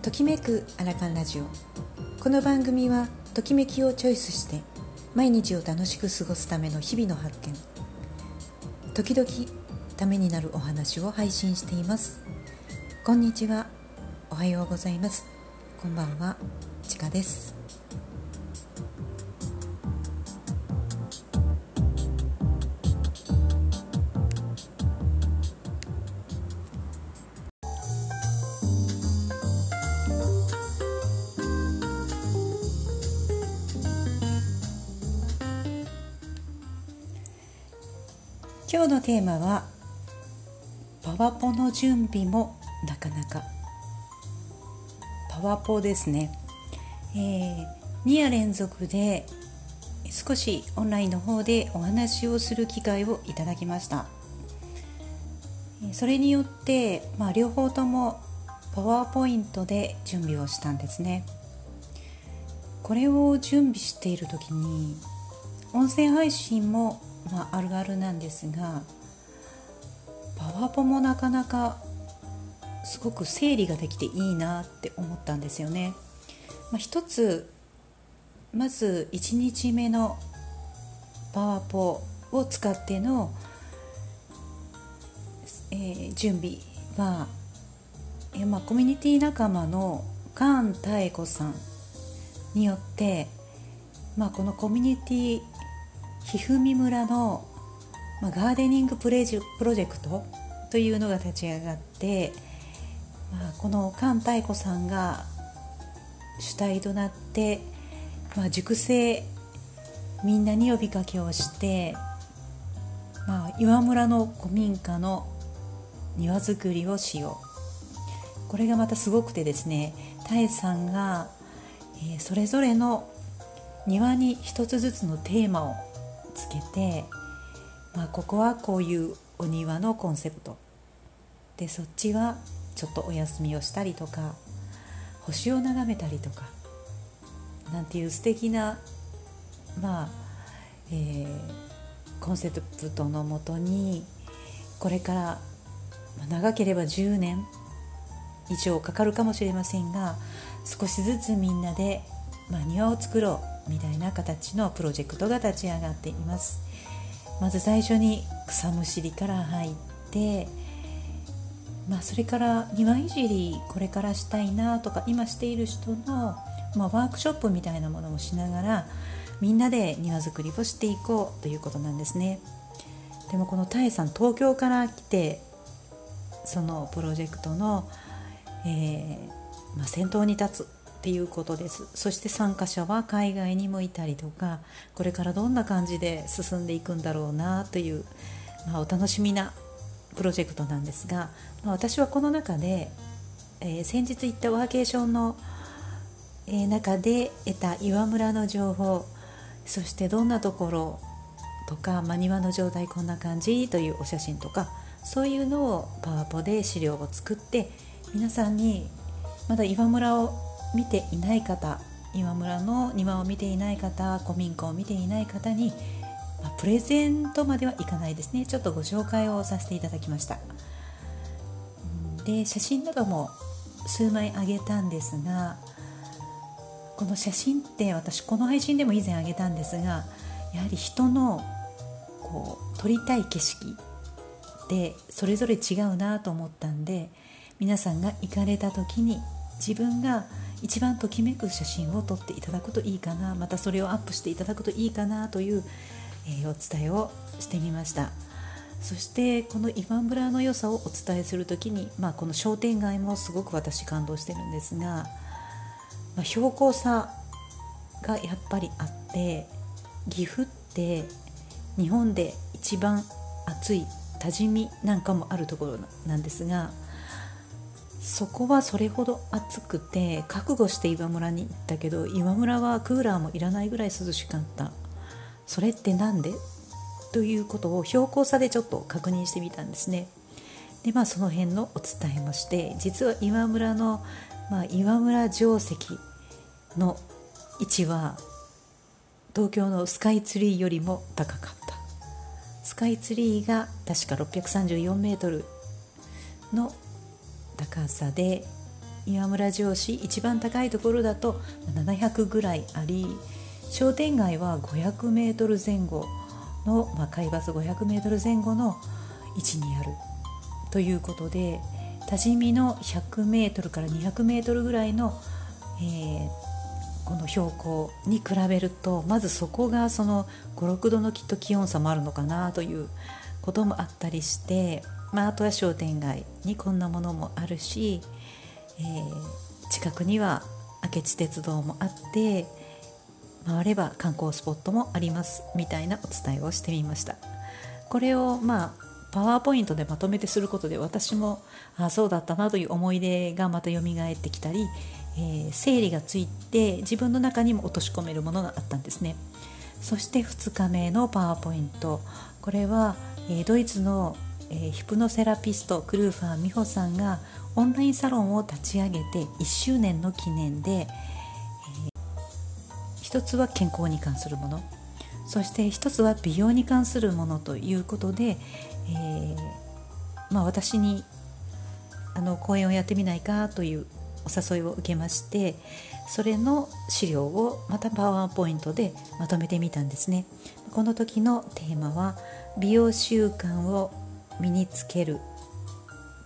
ときめくアラカンラジオ。この番組はときめきをチョイスして毎日を楽しく過ごすための日々の発見。時々ためになるお話を配信しています。こんにちは。おはようございます。こんばんは。ちかです。今日のテーマはパワポの準備もなかなか。パワポですね、えー、2夜連続で少しオンラインの方でお話をする機会をいただきました。それによって、まあ、両方ともパワーポイントで準備をしたんですね。これを準備している時に音声配信もまあ、あるあるなんですがパワポもなかなかすごく整理ができていいなって思ったんですよね。まあ、一つまず1日目のパワポを使っての、えー、準備は、えー、まあ、コミュニティ仲間のカン・タエコさんによって、まあ、このコミュニティひふみ村の、まあ、ガーデニングプレジプロジェクトというのが立ち上がって、まあ、この菅太子さんが主体となって、まあ、熟成みんなに呼びかけをして、まあ、岩村の古民家の庭作りをしよう。これがまたすごくてですね多江さんが、えー、それぞれの庭に一つずつのテーマをつけて、まあ、ここはこういうお庭のコンセプト。でそっちはちょっとお休みをしたりとか星を眺めたりとかなんていう素敵なまあ、えー、コンセプトのもとにこれから、長ければ10年以上かかるかもしれませんが少しずつみんなで、まあ、庭を作ろう。みたいな形のプロジェクトが立ち上がっています。まず最初に草むしりから入ってまあ、それから庭いじりこれからしたいなとか今している人の、まあ、ワークショップみたいなものもしながらみんなで庭づくりをしていこうということなんですね。でもこのタエさん東京から来てそのプロジェクトの、えーまあ、先頭に立つっていうことです。そして参加者は海外にもいたりとかこれからどんな感じで進んでいくんだろうなという、まあ、お楽しみなプロジェクトなんですが、まあ、私はこの中で、えー、先日行ったワーケーションの、えー、中で得た岩村の情報そしてどんなところとか、まあ、庭の状態こんな感じというお写真とかそういうのをパワポで資料を作って皆さんにまだ岩村を見ていない方今村の庭を見ていない方古民家を見ていない方に、まあ、プレゼントまではいかないですね。ちょっとご紹介をさせていただきました。で写真なども数枚あげたんですがこの写真って私この配信でも以前あげたんですがやはり人のこう撮りたい景色でそれぞれ違うなと思ったんで皆さんが行かれた時に自分が一番ときめく写真を撮っていただくといいかなまたそれをアップしていただくといいかなという、えー、お伝えをしてみました。そしてこの今村の良さをお伝えする時に、まあ、この商店街もすごく私感動してるんですが、まあ、標高差がやっぱりあって岐阜って日本で一番暑い多治見なんかもあるところなんですがそこはそれほど暑くて覚悟して岩村に行ったけど岩村はクーラーもいらないぐらい涼しかった。それって何で？ということを標高差でちょっと確認してみたんですね。でまあその辺のお伝えもして実は岩村の、まあ、岩村城石の位置は東京のスカイツリーよりも高かった。スカイツリーが確か634メートルの高さで岩村城市一番高いところだと700ぐらいあり商店街は500メートル前後の、まあ、海抜500メートル前後の位置にある。ということで多治見の100メートルから200メートルぐらいの、えー、この標高に比べるとまずそこがその56度のきっと気温差もあるのかなということもあったりして、まあ、あとは商店街にこんなものもあるし、えー、近くには明智鉄道もあって回れば観光スポットもありますみたいなお伝えをしてみました。これをまあパワーポイントでまとめてすることで私もあそうだったなという思い出がまた蘇ってきたり、えー、整理がついて自分の中にも落とし込めるものがあったんですね。そして2日目のパワーポイント。これは、えー、ドイツの、えー、ヒプノセラピストクルーファー美穂さんがオンラインサロンを立ち上げて1周年の記念で、え一つは健康に関するもの。そして一つは美容に関するものということで、えー、まあ、私にあの講演をやってみないかというお誘いを受けましてそれの資料をまたパワーポイントでまとめてみたんですね。この時のテーマは美容習慣を身につける。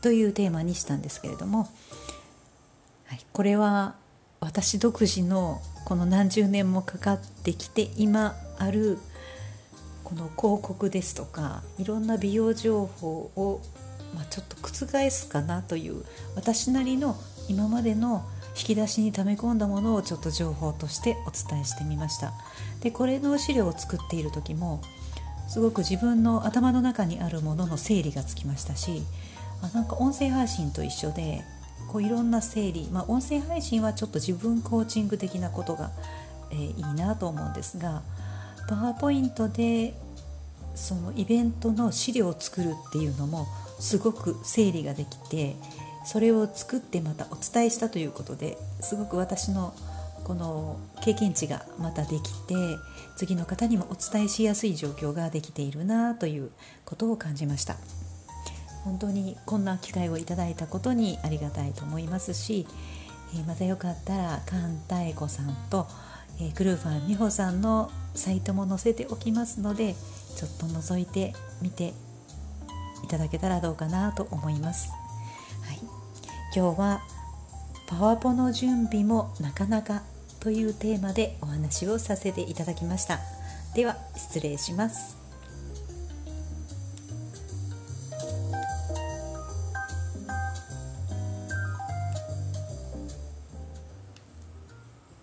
というテーマにしたんですけれども、はい、これは私独自のこの何十年もかかってきて今あるこの広告ですとかいろんな美容情報を、まあ、ちょっと覆すかなという私なりの今までの引き出しに溜め込んだものをちょっと情報としてお伝えしてみました。でこれの資料を作っている時もすごく自分の頭の中にあるものの整理がつきましたしあなんか音声配信と一緒でこういろんな整理、まあ、音声配信はちょっと自分コーチング的なことが、えー、いいなと思うんですがパワーポイントでそのイベントの資料を作るっていうのもすごく整理ができてそれを作ってまたお伝えしたということですごく私のこの経験値がまたできて次の方にもお伝えしやすい状況ができているなということを感じました本当にこんな機会をいただいたことにありがたいと思いますし、え、またよかったら菅妙子さんと、え、クルーファン美穂さんのサイトも載せておきますのでちょっと覗いてみていただけたらどうかなと思います。はい、今日はパワポの準備もなかなかというテーマでお話をさせていただきました。では失礼します。